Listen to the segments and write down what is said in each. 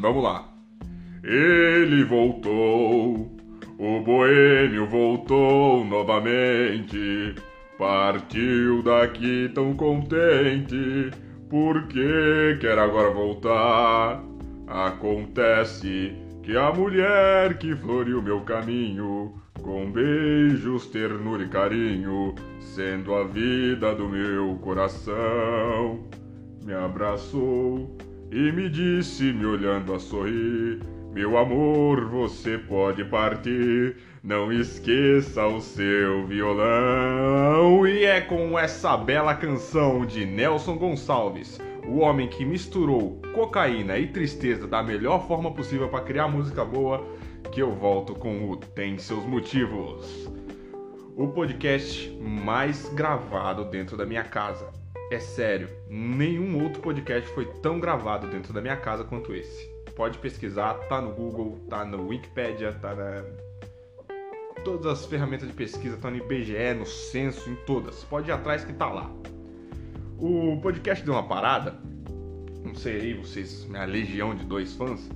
Vamos lá. Ele voltou, o boêmio voltou novamente. Partiu daqui tão contente, porque quer agora voltar. Acontece que a mulher que floriu meu caminho, com beijos, ternura e carinho, sendo a vida do meu coração, me abraçou e me disse, me olhando a sorrir: Meu amor, você pode partir. Não esqueça o seu violão. E é com essa bela canção de Nelson Gonçalves, o homem que misturou cocaína e tristeza da melhor forma possível para criar música boa, que eu volto com o Tem Seus Motivos. O podcast mais gravado dentro da minha casa. É sério, nenhum outro podcast foi tão gravado dentro da minha casa quanto esse. Pode pesquisar, tá no Google, tá no Wikipedia, tá na. Todas as ferramentas de pesquisa, tá no IBGE, no Censo, em todas. Pode ir atrás que tá lá. O podcast deu uma parada. Não sei aí, vocês, minha legião de dois fãs,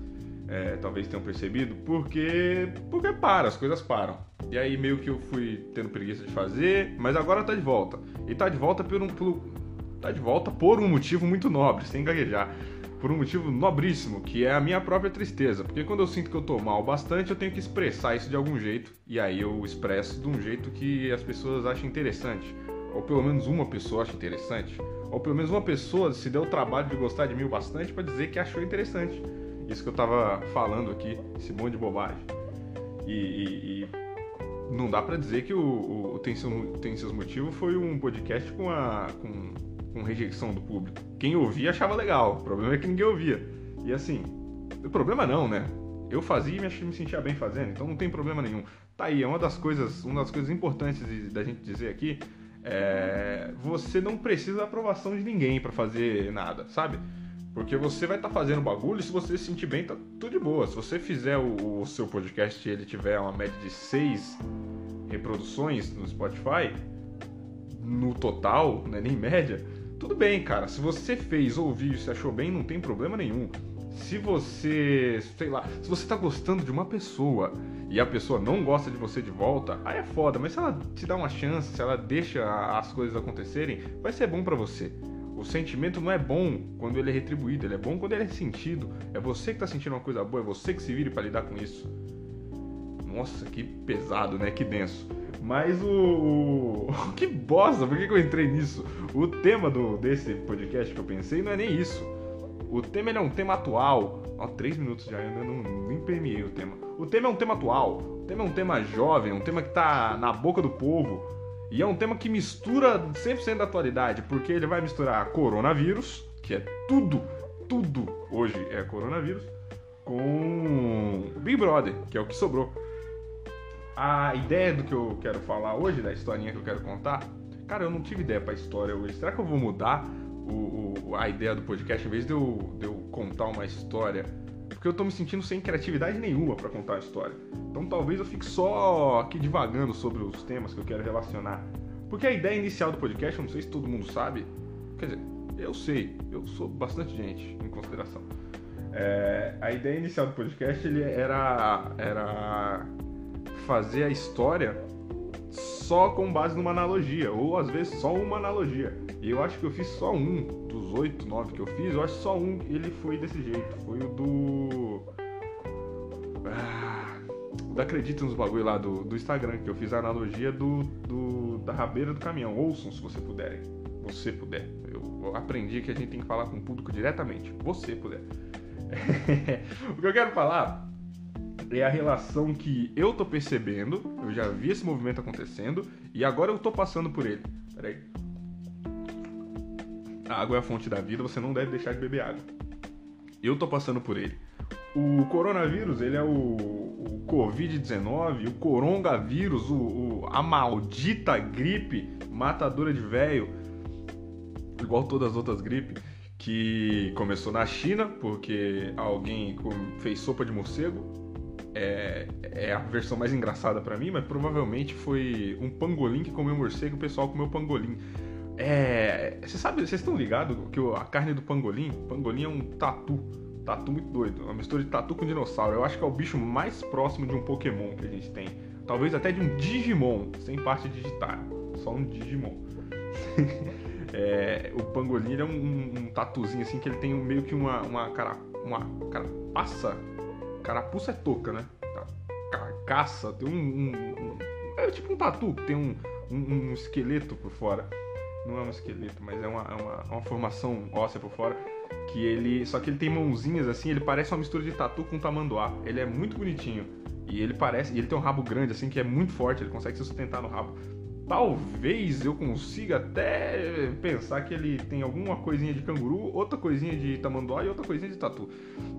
é, talvez tenham percebido, porque. Porque para, as coisas param. E aí meio que eu fui tendo preguiça de fazer, mas agora tá de volta. E tá de volta por um, por, tá de volta por um motivo muito nobre, sem gaguejar. Por um motivo nobríssimo, que é a minha própria tristeza. Porque quando eu sinto que eu tô mal bastante, eu tenho que expressar isso de algum jeito. E aí eu expresso de um jeito que as pessoas acham interessante. Ou pelo menos uma pessoa acha interessante. Ou pelo menos uma pessoa se deu o trabalho de gostar de mim bastante para dizer que achou interessante. Isso que eu tava falando aqui, esse monte de bobagem. E, e, e não dá para dizer que o, o tem, seu, tem seus motivos foi um podcast com a. Com, com rejeição do público. Quem ouvia achava legal, o problema é que ninguém ouvia. E assim, o problema não, né? Eu fazia e me sentia bem fazendo, então não tem problema nenhum. Tá aí, é uma das coisas, uma das coisas importantes da gente dizer aqui. É, você não precisa da aprovação de ninguém para fazer nada, sabe? Porque você vai estar tá fazendo bagulho e se você se sentir bem, tá tudo de boa. Se você fizer o, o seu podcast e ele tiver uma média de 6 reproduções no Spotify, no total, não é nem média, tudo bem, cara. Se você fez, ouviu e se achou bem, não tem problema nenhum. Se você, sei lá, se você tá gostando de uma pessoa e a pessoa não gosta de você de volta, aí é foda. Mas se ela te dá uma chance, se ela deixa as coisas acontecerem, vai ser bom para você. O sentimento não é bom quando ele é retribuído, ele é bom quando ele é sentido. É você que tá sentindo uma coisa boa, é você que se vire para lidar com isso. Nossa, que pesado, né? Que denso. Mas o. o... que bosta, por que, eu entrei nisso? O tema do, desse podcast que eu pensei não é nem isso. O tema é um tema atual. Ó, três minutos já, ainda não nem permeei o tema. O tema é um tema atual. O tema é um tema jovem, um tema que tá na boca do povo. E é um tema que mistura 100% da atualidade, porque ele vai misturar coronavírus, que é tudo, tudo hoje é coronavírus, com Big Brother, que é o que sobrou a ideia do que eu quero falar hoje, da historinha que eu quero contar, cara, eu não tive ideia pra história hoje. Será que eu vou mudar o, o, a ideia do podcast em vez de eu, de eu contar uma história? Porque eu tô me sentindo sem criatividade nenhuma para contar a história. Então talvez eu fique só aqui divagando sobre os temas que eu quero relacionar. Porque a ideia inicial do podcast, eu não sei se todo mundo sabe, quer dizer, eu sei, eu sou bastante gente em consideração. É, a ideia inicial do podcast ele era, era fazer a história só com base numa analogia, ou às vezes só uma analogia. E eu acho que eu fiz só um dos oito, nove que eu fiz, eu acho só um ele foi desse jeito. Foi o do. Ah, da Acredita nos bagulho lá do, do Instagram, que eu fiz a analogia do, do da rabeira do caminhão. Ouçam se você puderem. Você puder. Eu aprendi que a gente tem que falar com o público diretamente. Você puder. o que eu quero falar é a relação que eu tô percebendo, eu já vi esse movimento acontecendo e agora eu tô passando por ele. Peraí. A água é a fonte da vida, você não deve deixar de beber água. Eu tô passando por ele. O coronavírus, ele é o, o Covid-19, o coronavírus, o, o, a maldita gripe matadora de velho, igual todas as outras gripes, que começou na China, porque alguém fez sopa de morcego, é, é a versão mais engraçada para mim, mas provavelmente foi um pangolim que comeu morcego e o pessoal comeu pangolim. É, você sabe, vocês estão ligados que a carne do pangolim, pangolim é um tatu. tatu muito doido. Uma mistura de tatu com dinossauro. Eu acho que é o bicho mais próximo de um Pokémon que a gente tem. Talvez até de um Digimon, sem parte digital. Só um Digimon. é, o pangolim é um, um, um, tatuzinho assim que ele tem meio que uma, uma, cara, uma carapaça. Carapuça é touca, né? Carcaça, tem um, um, É tipo um tatu, tem um, um, esqueleto por fora. Não é um esqueleto, mas é uma, é uma, uma formação óssea por fora que ele. Só que ele tem mãozinhas assim, ele parece uma mistura de tatu com tamanduá. Ele é muito bonitinho. E ele parece. E ele tem um rabo grande, assim, que é muito forte, ele consegue se sustentar no rabo. Talvez eu consiga até pensar que ele tem alguma coisinha de canguru, outra coisinha de tamanduá e outra coisinha de tatu.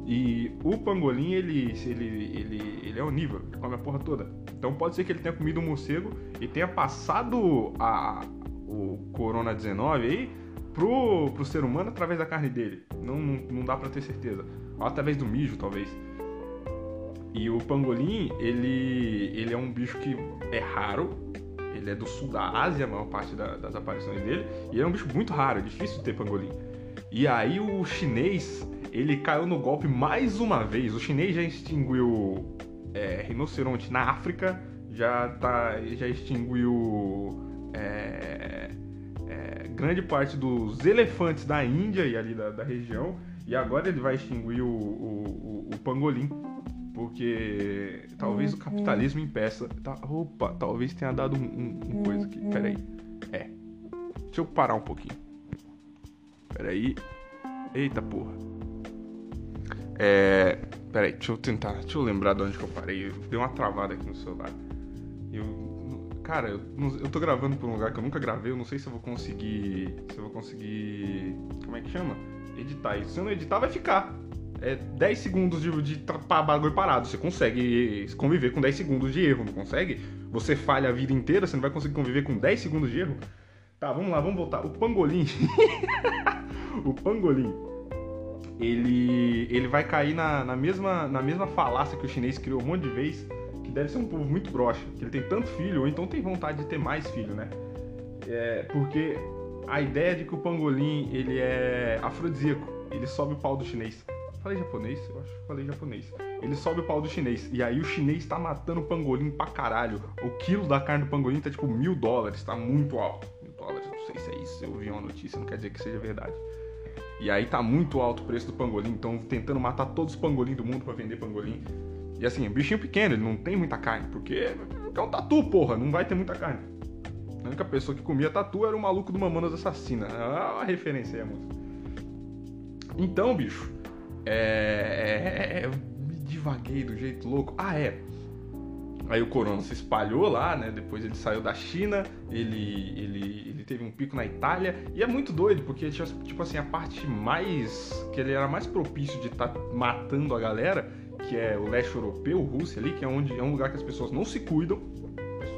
E o pangolim, ele, ele, ele, ele é onível, ele come a porra toda. Então pode ser que ele tenha comido um morcego e tenha passado a, o Corona 19 aí pro, pro ser humano através da carne dele. Não, não, não dá para ter certeza. Ou através do mijo, talvez. E o pangolim, ele, ele é um bicho que é raro. Ele é do sul da Ásia, a maior parte da, das aparições dele. E é um bicho muito raro, é difícil de ter pangolim. E aí o chinês, ele caiu no golpe mais uma vez. O chinês já extinguiu é, rinoceronte na África, já, tá, já extinguiu é, grande parte dos elefantes da Índia e ali da, da região, e agora ele vai extinguir o, o, o, o pangolim, porque talvez o capitalismo impeça. Tá, opa, talvez tenha dado um, um, um coisa aqui. Peraí. É. Deixa eu parar um pouquinho. Peraí. Eita porra. É. Peraí, deixa eu tentar. Deixa eu lembrar de onde que eu parei. Deu uma travada aqui no celular. Eu Cara, eu, eu tô gravando por um lugar que eu nunca gravei, eu não sei se eu vou conseguir. Se eu vou conseguir. Como é que chama? Editar isso. Se eu não editar, vai ficar. É 10 segundos de, de bagulho parado. Você consegue conviver com 10 segundos de erro, não consegue? Você falha a vida inteira, você não vai conseguir conviver com 10 segundos de erro? Tá, vamos lá, vamos voltar. O pangolim. o pangolim. Ele, ele vai cair na, na, mesma, na mesma falácia que o chinês criou um monte de vezes que deve ser um povo muito broxa, que ele tem tanto filho, ou então tem vontade de ter mais filho, né? É, porque a ideia de que o pangolim ele é afrodisíaco, ele sobe o pau do chinês. Falei japonês? Eu acho que falei japonês. Ele sobe o pau do chinês. E aí o chinês tá matando o pangolim pra caralho. O quilo da carne do pangolim tá tipo mil dólares, tá muito alto. Mil dólares, não sei se é isso. Eu vi uma notícia, não quer dizer que seja verdade. E aí tá muito alto o preço do pangolim, então tentando matar todos os pangolim do mundo para vender pangolim. E assim, é um bichinho pequeno, ele não tem muita carne, porque é um tatu, porra, não vai ter muita carne. A única pessoa que comia tatu era o maluco do Mamonas Assassina. Ah, a referência aí, a música. Então, bicho, é, é, é, me divaguei do jeito louco. Ah, é. Aí o corona se espalhou lá, né? Depois ele saiu da China, ele, ele, ele teve um pico na Itália. E é muito doido, porque tipo assim, a parte mais. que ele era mais propício de estar tá matando a galera que é o leste europeu, Rússia ali, que é onde é um lugar que as pessoas não se cuidam,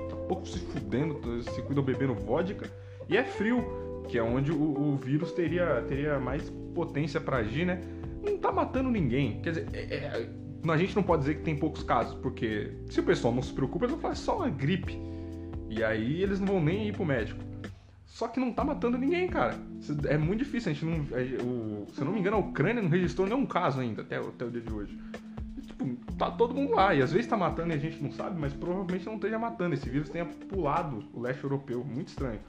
tá pouco se fudendo, se cuidam bebendo vodka, e é frio, que é onde o, o vírus teria, teria mais potência para agir, né? Não tá matando ninguém. Quer dizer, é, é, a gente não pode dizer que tem poucos casos, porque se o pessoal não se preocupa, eles vão falar é só uma gripe. E aí eles não vão nem ir pro médico. Só que não tá matando ninguém, cara. É muito difícil. A gente não, o, se eu não me engano, a Ucrânia não registrou nenhum caso ainda até, até o dia de hoje tipo, tá todo mundo lá. E às vezes tá matando e a gente não sabe, mas provavelmente não esteja matando. Esse vírus tenha pulado o leste europeu. Muito estranho.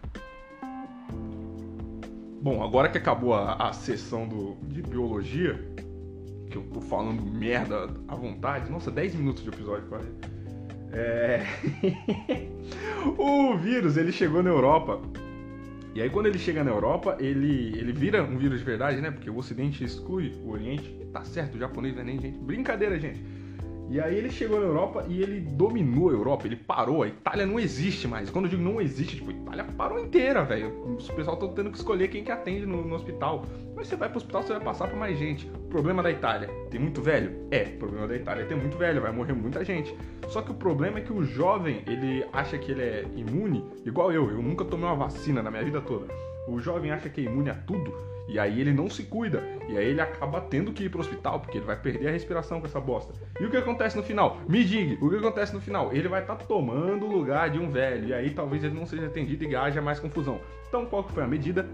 Bom, agora que acabou a, a sessão do, de biologia, que eu tô falando merda à vontade, nossa, 10 minutos de episódio quase. É... o vírus, ele chegou na Europa e aí quando ele chega na Europa, ele, ele vira um vírus de verdade, né? Porque o Ocidente exclui o Oriente. Tá certo, o japonês não é nem gente. Brincadeira, gente. E aí ele chegou na Europa e ele dominou a Europa, ele parou. A Itália não existe mais. Quando eu digo não existe, tipo, Itália parou inteira, velho. Os pessoal estão tendo que escolher quem que atende no, no, hospital. Mas você vai pro hospital, você vai passar por mais gente. problema da Itália, tem muito velho? É, problema da Itália ter muito velho, vai morrer muita gente. Só que o problema é que o jovem, ele acha que ele é imune, igual eu. Eu nunca tomei uma vacina na minha vida toda. O jovem acha que é imune a tudo e aí ele não se cuida. E aí ele acaba tendo que ir pro hospital, porque ele vai perder a respiração com essa bosta. E o que acontece no final? Me diga, o que acontece no final? Ele vai estar tá tomando o lugar de um velho. E aí talvez ele não seja atendido e haja mais confusão. Então qual que foi a medida?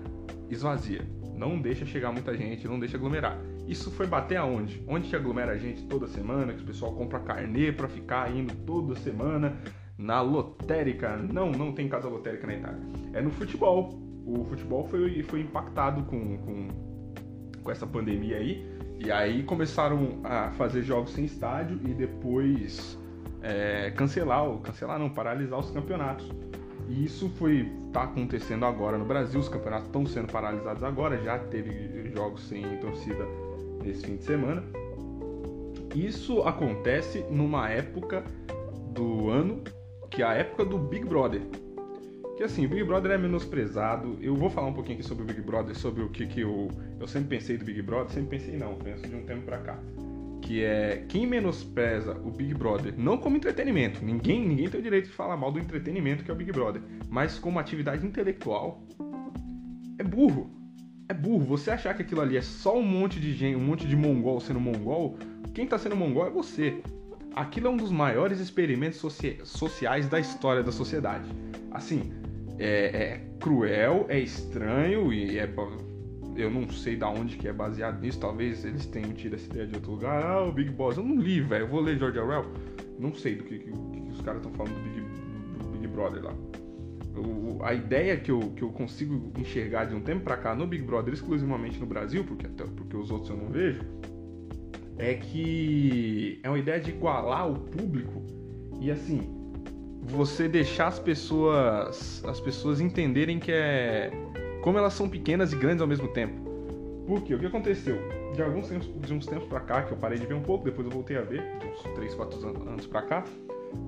Esvazia. Não deixa chegar muita gente, não deixa aglomerar. Isso foi bater aonde? Onde que aglomera a gente toda semana, que o pessoal compra carnê para ficar indo toda semana na lotérica. Não, não tem casa lotérica na Itália. É no futebol. O futebol foi, foi impactado com, com, com essa pandemia aí. E aí começaram a fazer jogos sem estádio e depois é, cancelar, cancelar não, paralisar os campeonatos. E isso foi tá acontecendo agora no Brasil, os campeonatos estão sendo paralisados agora, já teve jogos sem torcida nesse fim de semana. Isso acontece numa época do ano que é a época do Big Brother. Que assim, o Big Brother é menosprezado. Eu vou falar um pouquinho aqui sobre o Big Brother, sobre o que, que eu, eu sempre pensei do Big Brother, sempre pensei não, penso de um tempo pra cá que é quem menospreza o Big Brother, não como entretenimento, ninguém, ninguém tem o direito de falar mal do entretenimento que é o Big Brother, mas como atividade intelectual, é burro. É burro. Você achar que aquilo ali é só um monte de gente, um monte de mongol sendo mongol, quem tá sendo mongol é você. Aquilo é um dos maiores experimentos soci sociais da história da sociedade. Assim, é, é cruel, é estranho e é eu não sei da onde que é baseado nisso, talvez eles tenham tido essa ideia de outro lugar. Ah, o Big Boss, eu não li, velho, eu vou ler George Orwell. Não sei do que, que, que os caras estão falando do Big, do Big Brother lá. A ideia que eu, que eu consigo enxergar de um tempo pra cá no Big Brother, exclusivamente no Brasil, porque, até, porque os outros eu não vejo, é que é uma ideia de igualar o público e assim você deixar as pessoas as pessoas entenderem que é como elas são pequenas e grandes ao mesmo tempo. Por quê? O que aconteceu? De alguns tempos, de uns tempos pra cá, que eu parei de ver um pouco, depois eu voltei a ver, uns 3, 4 anos pra cá,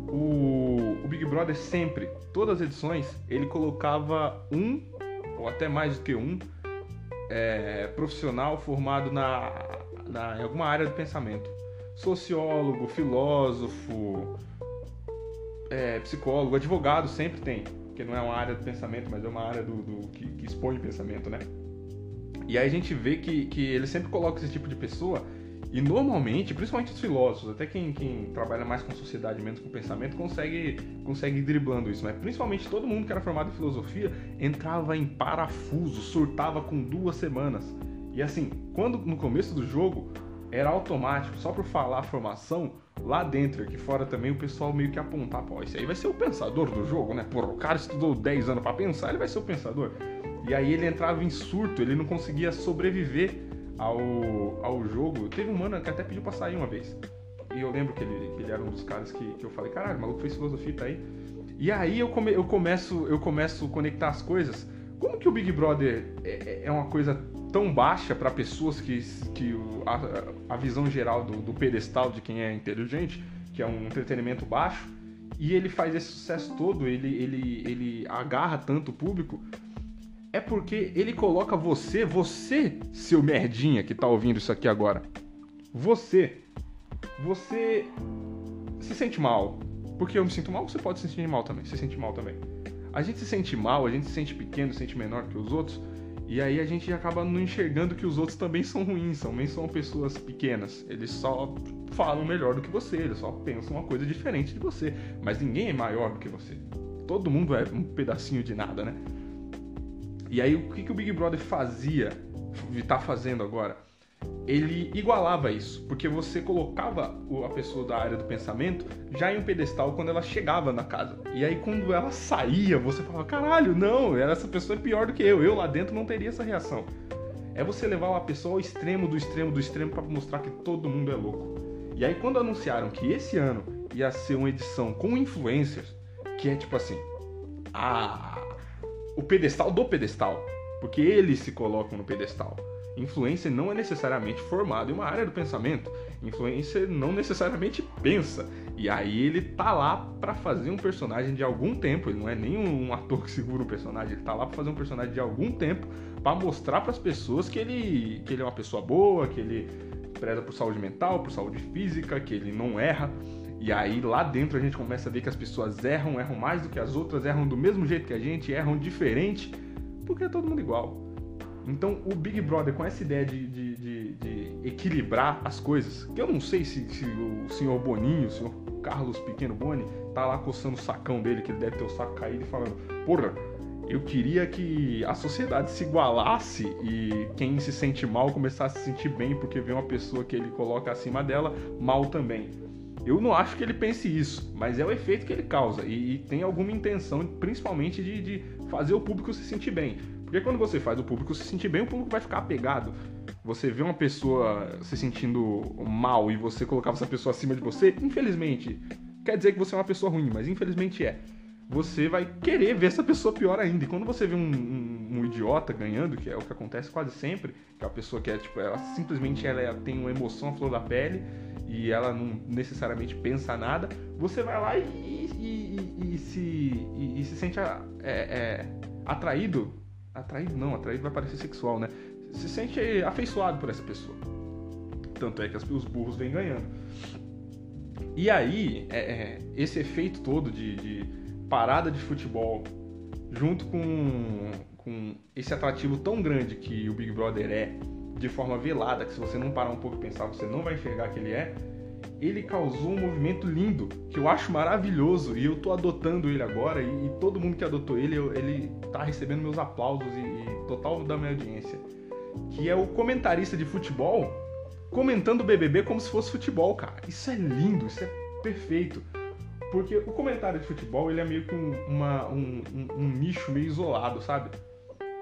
o, o Big Brother sempre, todas as edições, ele colocava um, ou até mais do que um, é, profissional formado na, na, em alguma área do pensamento. Sociólogo, filósofo, é, psicólogo, advogado sempre tem porque não é uma área do pensamento, mas é uma área do, do que, que, expõe pensamento, né? E aí a gente vê que, que ele sempre coloca esse tipo de pessoa, e normalmente, principalmente os filósofos, até quem, quem trabalha mais com sociedade, menos com pensamento, consegue, consegue ir driblando isso, mas principalmente todo mundo que era formado em filosofia entrava em parafuso, surtava com duas semanas. E assim, quando no começo do jogo era automático, só por falar a formação, lá dentro, aqui fora também, o pessoal meio que apontar, pô, esse aí vai ser o pensador do jogo, né? Pô, o cara estudou 10 anos para pensar, ele vai ser o pensador. E aí ele entrava em surto, ele não conseguia sobreviver ao, ao jogo. Teve um mano que até pediu pra sair uma vez. E eu lembro que ele, que ele era um dos caras que, que eu falei, caralho, o maluco fez filosofia, tá aí. E aí eu, come, eu, começo, eu começo a conectar as coisas. Como que o Big Brother é, é uma coisa tão baixa para pessoas que, que a, a visão geral do, do, pedestal de quem é inteligente, que é um entretenimento baixo, e ele faz esse sucesso todo, ele, ele, ele agarra tanto o público, é porque ele coloca você, você, seu merdinha que tá ouvindo isso aqui agora, você, você se sente mal. Porque eu me sinto mal, você pode se sentir mal também, se sente mal também. A gente se sente mal, a gente se sente pequeno, se sente menor que os outros, e aí a gente acaba não enxergando que os outros também são ruins, também são pessoas pequenas. Eles só falam melhor do que você, eles só pensam uma coisa diferente de você. Mas ninguém é maior do que você. Todo mundo é um pedacinho de nada, né? E aí o que, que o Big Brother fazia, tá fazendo agora? Ele igualava isso, porque você colocava a pessoa da área do pensamento já em um pedestal quando ela chegava na casa. E aí quando ela saía, você falava: "Caralho, não, essa pessoa é pior do que eu. Eu lá dentro não teria essa reação". É você levar uma pessoa ao extremo do extremo do extremo para mostrar que todo mundo é louco. E aí quando anunciaram que esse ano ia ser uma edição com influencers, que é tipo assim, a o pedestal do pedestal, porque eles se colocam no pedestal. Influencer não é necessariamente formado em uma área do pensamento. Influencer não necessariamente pensa. E aí ele tá lá para fazer um personagem de algum tempo. Ele não é nem um ator que segura o personagem. Ele tá lá para fazer um personagem de algum tempo para mostrar para as pessoas que ele, que ele é uma pessoa boa, que ele preza por saúde mental, por saúde física, que ele não erra. E aí lá dentro a gente começa a ver que as pessoas erram, erram mais do que as outras, erram do mesmo jeito que a gente, erram diferente, porque é todo mundo igual. Então o Big Brother, com essa ideia de, de, de, de equilibrar as coisas, que eu não sei se, se, o senhor Boninho, o senhor Carlos Pequeno Boni, tá lá coçando o sacão dele, que ele deve ter o saco caído e falando, porra, Eu queria que a sociedade se igualasse e quem se sente mal começasse a se sentir bem porque vê uma pessoa que ele coloca acima dela mal também. Eu não acho que ele pense isso, mas é o efeito que ele causa e, e tem alguma intenção, principalmente, de, de fazer o público se sentir bem. Porque quando você faz o público se sentir bem, o público vai ficar apegado. Você vê uma pessoa se sentindo mal e você colocava essa pessoa acima de você, infelizmente, quer dizer que você é uma pessoa ruim, mas infelizmente é você vai querer ver essa pessoa pior ainda. E quando você vê um, um, um, idiota ganhando, que é o que acontece quase sempre, que é a pessoa que é, tipo, ela simplesmente ela, tem uma emoção à flor da pele e ela não necessariamente pensa nada, você vai lá e, e, e, e se, se sente é, é, atraído. Atraído não, atraído vai parecer sexual, né? Se sente afeiçoado por essa pessoa. Tanto é que os burros vêm ganhando. E aí, é, é, esse efeito todo de, de parada de futebol, junto com, com esse atrativo tão grande que o Big Brother é, de forma velada, que se você não parar um pouco e pensar, você não vai enxergar que ele é, ele causou um movimento lindo, que eu acho maravilhoso, e eu tô adotando ele agora, e, e todo mundo que adotou ele, eu, ele tá recebendo meus aplausos e, e total da minha audiência. Que é o comentarista de futebol comentando o BBB como se fosse futebol, cara. Isso é lindo, isso é perfeito. Porque o comentário de futebol, ele é meio que um, uma, um, um, um, nicho meio isolado, sabe?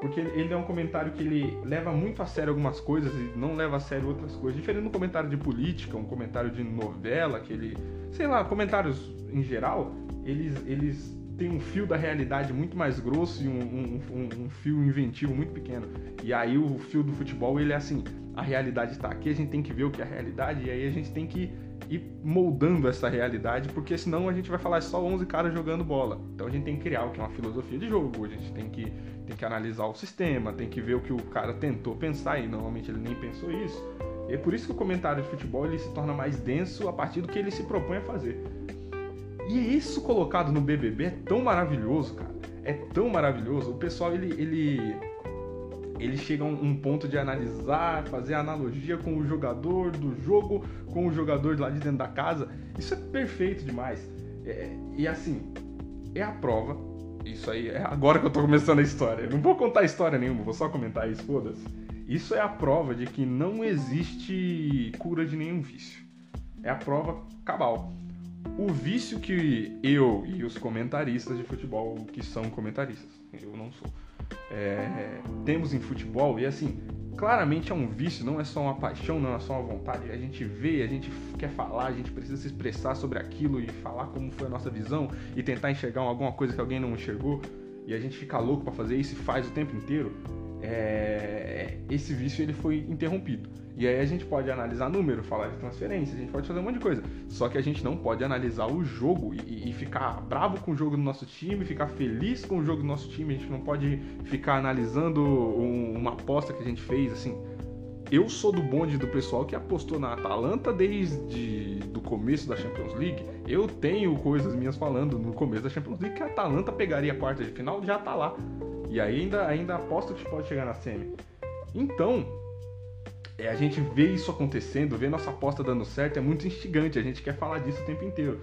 Porque ele é um comentário que ele leva muito a sério algumas coisas e não leva a sério outras coisas. Diferente do comentário de política, um comentário de novela, que ele... Sei lá, comentários em geral, eles, eles têm um fio da realidade muito mais grosso e um, um, um fio inventivo muito pequeno. E aí o fio do futebol, ele é assim, a realidade está aqui, a gente tem que ver o que é a realidade e aí a gente tem que ir moldando essa realidade, porque senão a gente vai falar só 11 caras jogando bola. Então a gente tem que criar o que é uma filosofia de jogo, a gente tem que, tem que analisar o sistema, tem que ver o que o cara tentou pensar e normalmente ele nem pensou isso. E é por isso que o comentário de futebol ele se torna mais denso a partir do que ele se propõe a fazer. E isso colocado no BBB é tão maravilhoso, cara. É tão maravilhoso. O pessoal ele, ele ele chega a um ponto de analisar, fazer analogia com o jogador do jogo, com o jogador lá de dentro da casa. Isso é perfeito demais. É, e assim, é a prova. Isso aí é agora que eu tô começando a história. Não vou contar história nenhuma, vou só comentar isso, foda-se. Isso é a prova de que não existe cura de nenhum vício. É a prova cabal. O vício que eu e os comentaristas de futebol, que são comentaristas, eu não sou é, temos em futebol, e assim, claramente é um vício, não é só uma paixão, não é só uma vontade. A gente vê, a gente quer falar, a gente precisa se expressar sobre aquilo e falar como foi a nossa visão e tentar enxergar alguma coisa que alguém não enxergou. E a gente fica louco para fazer isso e faz o tempo inteiro é, esse vício ele foi interrompido. E aí a gente pode analisar número, falar de transferência, a gente pode fazer um monte de coisa. Só que a gente não pode analisar o jogo e, e, ficar bravo com o jogo do nosso time, ficar feliz com o jogo do nosso time. A gente não pode ficar analisando um, uma aposta que a gente fez, assim. Eu sou do bonde do pessoal que apostou na Atalanta desde do começo da Champions League. Eu tenho coisas minhas falando no começo da Champions League que a Atalanta pegaria a quarta de final, já tá lá. E ainda, ainda aposto que pode chegar na semi. Então, é, a gente vê isso acontecendo, vê nossa aposta dando certo, é muito instigante, a gente quer falar disso o tempo inteiro.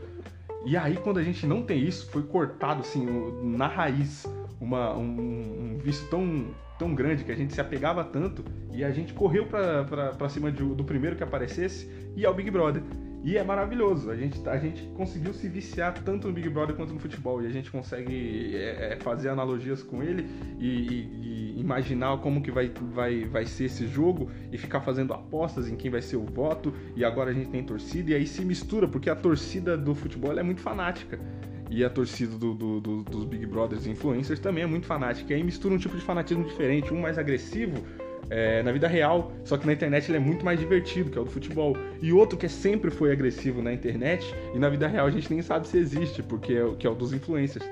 E aí, quando a gente não tem isso, foi cortado assim, na raiz, uma, um, um tão, tão grande que a gente se apegava tanto e a gente correu pra cima de, do primeiro que aparecesse e é o Big Brother. E é maravilhoso. A gente, a gente conseguiu se viciar tanto no Big Brother quanto no futebol. E a gente consegue é, é fazer analogias com ele e, e, e, imaginar como que vai, vai, vai ser esse jogo e ficar fazendo apostas em quem vai ser o voto. E agora a gente tem torcida e aí se mistura, porque a torcida do futebol é muito fanática. E a torcida do, do, do, dos Big Brothers influencers também é muito fanática. E aí mistura um tipo de fanatismo diferente, um mais agressivo é, na vida real, só que na internet ele é muito mais divertido, que é o do futebol. E outro que sempre foi agressivo na internet e na vida real a gente nem sabe se existe, porque é, que é o dos influencers.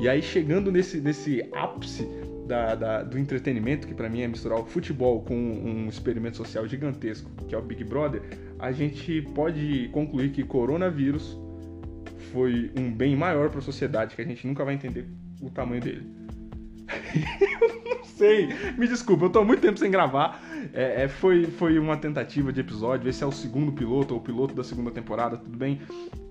E aí chegando nesse, nesse ápice da, da, do entretenimento, que para mim é misturar o futebol com um experimento social gigantesco, que é o Big Brother, a gente pode concluir que coronavírus foi um bem maior para a sociedade, que a gente nunca vai entender o tamanho dele. Eu não sei. Me desculpa, eu tô há muito tempo sem gravar. É, é, foi, foi uma tentativa de episódio. Esse é o segundo piloto, ou o piloto da segunda temporada, tudo bem?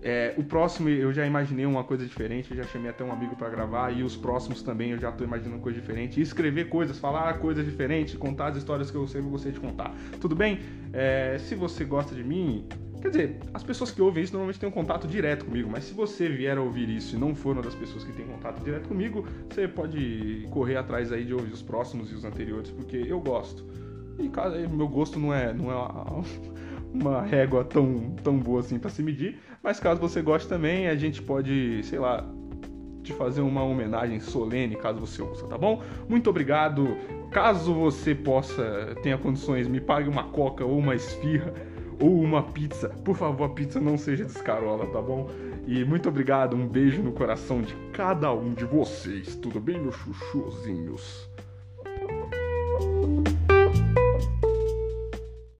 É, o próximo eu já imaginei uma coisa diferente, eu já chamei até um amigo para gravar. E os próximos também eu já tô imaginando coisa diferente. E escrever coisas, falar coisas diferentes, contar as histórias que eu sempre gostei de contar. Tudo bem? É, se você gosta de mim, Quer dizer, as pessoas que ouvem isso normalmente têm um contato direto comigo, mas se você vier a ouvir isso e não for uma das pessoas que tem contato direto comigo, você pode correr atrás aí de ouvir os próximos e os anteriores, porque eu gosto. E meu gosto não é, não é uma régua tão, tão boa assim para se medir, mas caso você goste também, a gente pode, sei lá, te fazer uma homenagem solene caso você ouça, tá bom? Muito obrigado. Caso você possa, tenha condições, me pague uma coca ou uma esfirra ou uma pizza. Por favor, a pizza não seja descarola, tá bom? E muito obrigado, um beijo no coração de cada um de vocês. Tudo bem, meus chuchuzinhos?